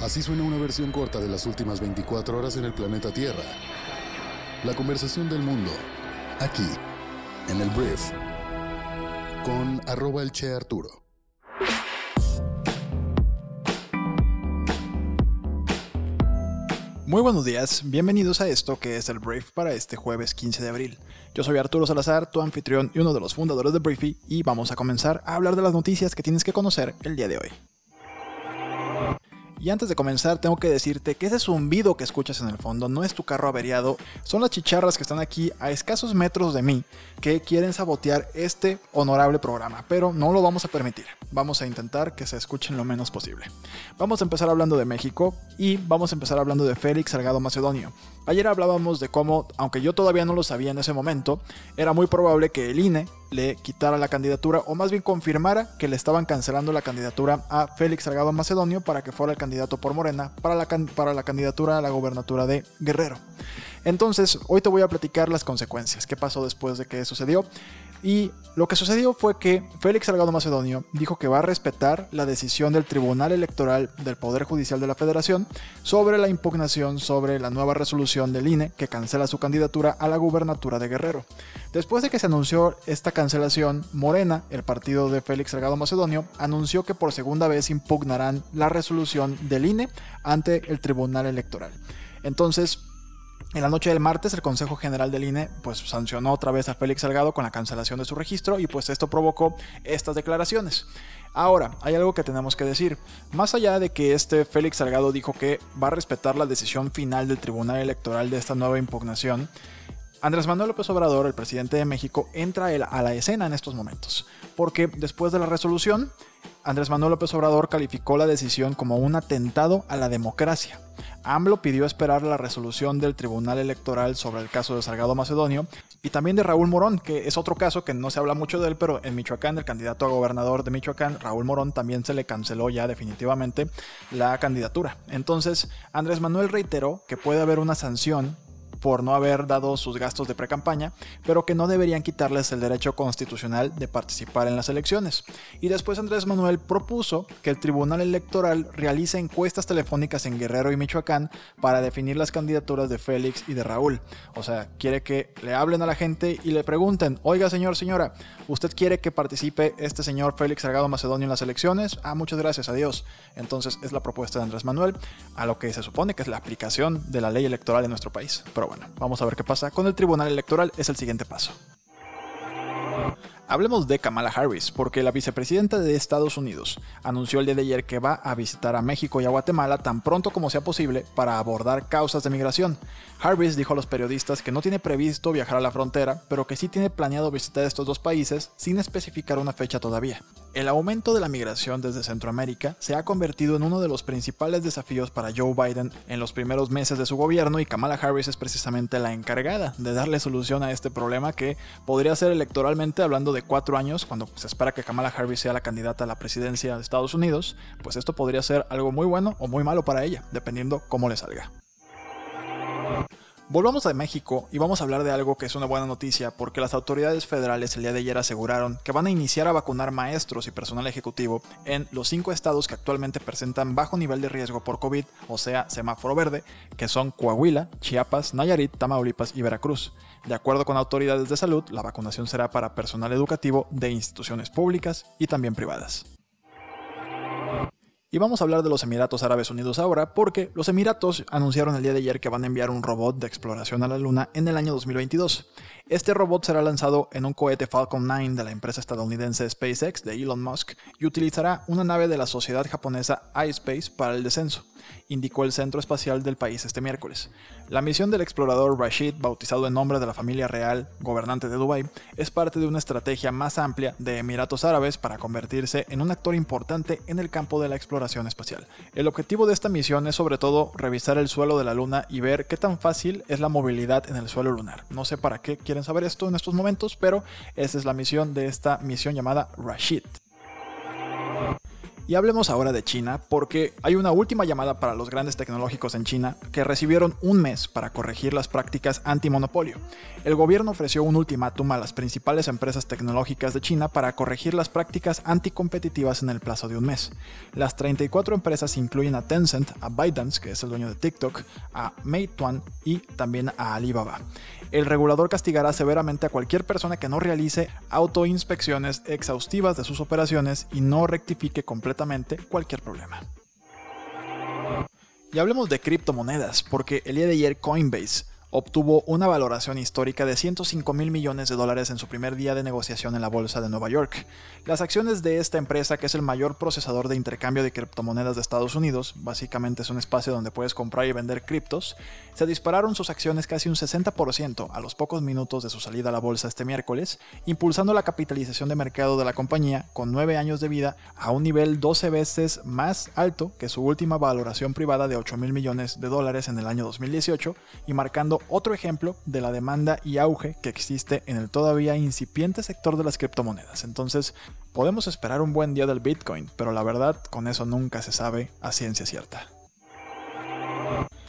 Así suena una versión corta de las últimas 24 horas en el planeta Tierra. La conversación del mundo, aquí, en el Brief, con arroba el Che Arturo. Muy buenos días, bienvenidos a esto que es el Brief para este jueves 15 de abril. Yo soy Arturo Salazar, tu anfitrión y uno de los fundadores de Briefy, y vamos a comenzar a hablar de las noticias que tienes que conocer el día de hoy. Y antes de comenzar, tengo que decirte que ese zumbido que escuchas en el fondo no es tu carro averiado, son las chicharras que están aquí a escasos metros de mí que quieren sabotear este honorable programa, pero no lo vamos a permitir. Vamos a intentar que se escuchen lo menos posible. Vamos a empezar hablando de México y vamos a empezar hablando de Félix Salgado Macedonio. Ayer hablábamos de cómo, aunque yo todavía no lo sabía en ese momento, era muy probable que el INE le quitara la candidatura o más bien confirmara que le estaban cancelando la candidatura a Félix Salgado Macedonio para que fuera el candidato por Morena para la, para la candidatura a la gobernatura de Guerrero. Entonces, hoy te voy a platicar las consecuencias, qué pasó después de que sucedió. Y lo que sucedió fue que Félix Salgado Macedonio dijo que va a respetar la decisión del Tribunal Electoral del Poder Judicial de la Federación sobre la impugnación sobre la nueva resolución del INE que cancela su candidatura a la gubernatura de Guerrero. Después de que se anunció esta cancelación, Morena, el partido de Félix Salgado Macedonio, anunció que por segunda vez impugnarán la resolución del INE ante el Tribunal Electoral. Entonces, en la noche del martes, el Consejo General del INE pues, sancionó otra vez a Félix Salgado con la cancelación de su registro y pues esto provocó estas declaraciones. Ahora, hay algo que tenemos que decir. Más allá de que este Félix Salgado dijo que va a respetar la decisión final del Tribunal Electoral de esta nueva impugnación, Andrés Manuel López Obrador, el presidente de México, entra a la escena en estos momentos, porque después de la resolución, Andrés Manuel López Obrador calificó la decisión como un atentado a la democracia. AMLO pidió esperar la resolución del Tribunal Electoral sobre el caso de Salgado Macedonio y también de Raúl Morón, que es otro caso que no se habla mucho de él, pero en Michoacán, el candidato a gobernador de Michoacán, Raúl Morón, también se le canceló ya definitivamente la candidatura. Entonces, Andrés Manuel reiteró que puede haber una sanción por no haber dado sus gastos de pre-campaña, pero que no deberían quitarles el derecho constitucional de participar en las elecciones. Y después Andrés Manuel propuso que el Tribunal Electoral realice encuestas telefónicas en Guerrero y Michoacán para definir las candidaturas de Félix y de Raúl. O sea, quiere que le hablen a la gente y le pregunten, oiga señor, señora, ¿usted quiere que participe este señor Félix Salgado Macedonio en las elecciones? Ah, muchas gracias, adiós. Entonces es la propuesta de Andrés Manuel a lo que se supone que es la aplicación de la ley electoral en nuestro país. Pero bueno, vamos a ver qué pasa con el Tribunal Electoral, es el siguiente paso. Hablemos de Kamala Harris, porque la vicepresidenta de Estados Unidos anunció el día de ayer que va a visitar a México y a Guatemala tan pronto como sea posible para abordar causas de migración. Harris dijo a los periodistas que no tiene previsto viajar a la frontera, pero que sí tiene planeado visitar estos dos países sin especificar una fecha todavía. El aumento de la migración desde Centroamérica se ha convertido en uno de los principales desafíos para Joe Biden en los primeros meses de su gobierno y Kamala Harris es precisamente la encargada de darle solución a este problema que podría ser electoralmente hablando de cuatro años, cuando se espera que Kamala Harris sea la candidata a la presidencia de Estados Unidos, pues esto podría ser algo muy bueno o muy malo para ella, dependiendo cómo le salga. Volvamos a México y vamos a hablar de algo que es una buena noticia porque las autoridades federales el día de ayer aseguraron que van a iniciar a vacunar maestros y personal ejecutivo en los cinco estados que actualmente presentan bajo nivel de riesgo por COVID, o sea, semáforo verde, que son Coahuila, Chiapas, Nayarit, Tamaulipas y Veracruz. De acuerdo con autoridades de salud, la vacunación será para personal educativo de instituciones públicas y también privadas. Y vamos a hablar de los Emiratos Árabes Unidos ahora, porque los Emiratos anunciaron el día de ayer que van a enviar un robot de exploración a la Luna en el año 2022. Este robot será lanzado en un cohete Falcon 9 de la empresa estadounidense SpaceX de Elon Musk y utilizará una nave de la sociedad japonesa iSpace para el descenso indicó el Centro Espacial del país este miércoles. La misión del explorador Rashid, bautizado en nombre de la familia real, gobernante de Dubái, es parte de una estrategia más amplia de Emiratos Árabes para convertirse en un actor importante en el campo de la exploración espacial. El objetivo de esta misión es sobre todo revisar el suelo de la Luna y ver qué tan fácil es la movilidad en el suelo lunar. No sé para qué quieren saber esto en estos momentos, pero esa es la misión de esta misión llamada Rashid. Y hablemos ahora de China, porque hay una última llamada para los grandes tecnológicos en China que recibieron un mes para corregir las prácticas antimonopolio. El gobierno ofreció un ultimátum a las principales empresas tecnológicas de China para corregir las prácticas anticompetitivas en el plazo de un mes. Las 34 empresas incluyen a Tencent, a ByteDance, que es el dueño de TikTok, a Meituan y también a Alibaba. El regulador castigará severamente a cualquier persona que no realice autoinspecciones exhaustivas de sus operaciones y no rectifique completamente cualquier problema. Y hablemos de criptomonedas, porque el día de ayer Coinbase obtuvo una valoración histórica de 105 mil millones de dólares en su primer día de negociación en la Bolsa de Nueva York. Las acciones de esta empresa, que es el mayor procesador de intercambio de criptomonedas de Estados Unidos, básicamente es un espacio donde puedes comprar y vender criptos, se dispararon sus acciones casi un 60% a los pocos minutos de su salida a la bolsa este miércoles, impulsando la capitalización de mercado de la compañía con 9 años de vida a un nivel 12 veces más alto que su última valoración privada de 8 mil millones de dólares en el año 2018 y marcando otro ejemplo de la demanda y auge que existe en el todavía incipiente sector de las criptomonedas. Entonces, podemos esperar un buen día del Bitcoin, pero la verdad, con eso nunca se sabe a ciencia cierta.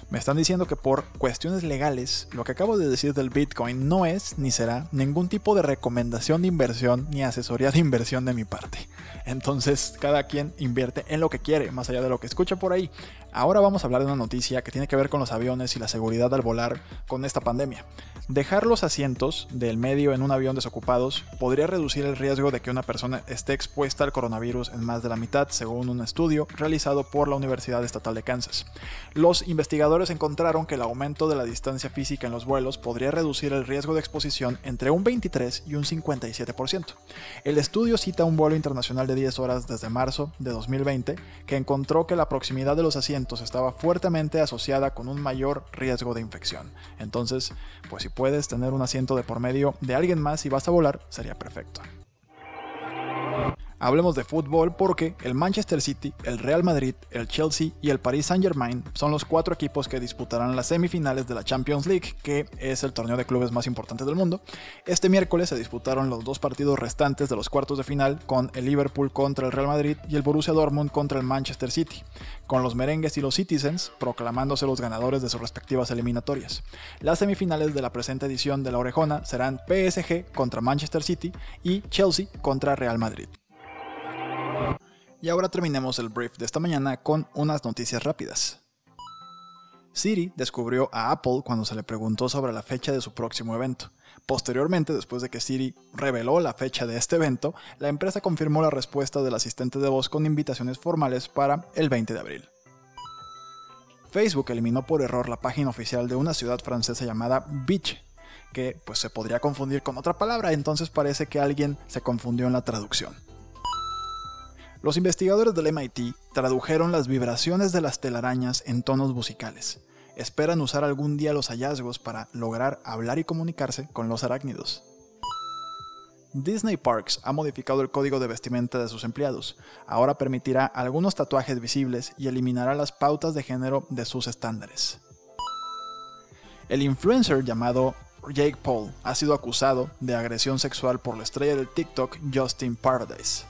Me están diciendo que por cuestiones legales, lo que acabo de decir del Bitcoin no es ni será ningún tipo de recomendación de inversión ni asesoría de inversión de mi parte. Entonces, cada quien invierte en lo que quiere, más allá de lo que escucha por ahí. Ahora vamos a hablar de una noticia que tiene que ver con los aviones y la seguridad al volar con esta pandemia. Dejar los asientos del medio en un avión desocupados podría reducir el riesgo de que una persona esté expuesta al coronavirus en más de la mitad, según un estudio realizado por la Universidad Estatal de Kansas. Los investigadores encontraron que el aumento de la distancia física en los vuelos podría reducir el riesgo de exposición entre un 23 y un 57%. El estudio cita un vuelo internacional de 10 horas desde marzo de 2020 que encontró que la proximidad de los asientos estaba fuertemente asociada con un mayor riesgo de infección. Entonces, pues si puedes tener un asiento de por medio de alguien más y vas a volar, sería perfecto. Hablemos de fútbol porque el Manchester City, el Real Madrid, el Chelsea y el Paris Saint-Germain son los cuatro equipos que disputarán las semifinales de la Champions League, que es el torneo de clubes más importante del mundo. Este miércoles se disputaron los dos partidos restantes de los cuartos de final con el Liverpool contra el Real Madrid y el Borussia Dortmund contra el Manchester City, con los merengues y los Citizens proclamándose los ganadores de sus respectivas eliminatorias. Las semifinales de la presente edición de la Orejona serán PSG contra Manchester City y Chelsea contra Real Madrid. Y ahora terminemos el brief de esta mañana con unas noticias rápidas. Siri descubrió a Apple cuando se le preguntó sobre la fecha de su próximo evento. Posteriormente, después de que Siri reveló la fecha de este evento, la empresa confirmó la respuesta del asistente de voz con invitaciones formales para el 20 de abril. Facebook eliminó por error la página oficial de una ciudad francesa llamada Beach, que pues se podría confundir con otra palabra, entonces parece que alguien se confundió en la traducción. Los investigadores del MIT tradujeron las vibraciones de las telarañas en tonos musicales. Esperan usar algún día los hallazgos para lograr hablar y comunicarse con los arácnidos. Disney Parks ha modificado el código de vestimenta de sus empleados. Ahora permitirá algunos tatuajes visibles y eliminará las pautas de género de sus estándares. El influencer llamado Jake Paul ha sido acusado de agresión sexual por la estrella del TikTok Justin Paradise.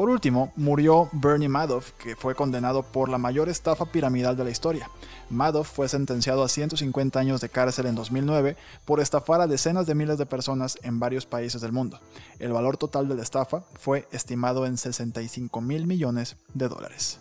Por último, murió Bernie Madoff, que fue condenado por la mayor estafa piramidal de la historia. Madoff fue sentenciado a 150 años de cárcel en 2009 por estafar a decenas de miles de personas en varios países del mundo. El valor total de la estafa fue estimado en 65 mil millones de dólares.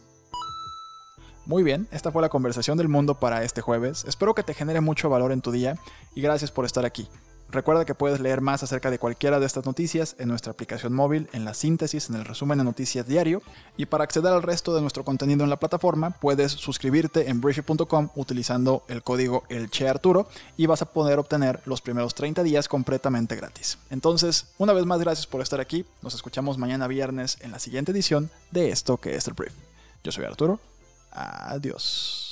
Muy bien, esta fue la conversación del mundo para este jueves. Espero que te genere mucho valor en tu día y gracias por estar aquí. Recuerda que puedes leer más acerca de cualquiera de estas noticias en nuestra aplicación móvil, en la síntesis, en el resumen de noticias diario. Y para acceder al resto de nuestro contenido en la plataforma, puedes suscribirte en briefy.com utilizando el código ELCHEARTURO y vas a poder obtener los primeros 30 días completamente gratis. Entonces, una vez más, gracias por estar aquí. Nos escuchamos mañana viernes en la siguiente edición de esto que es el Brief. Yo soy Arturo. Adiós.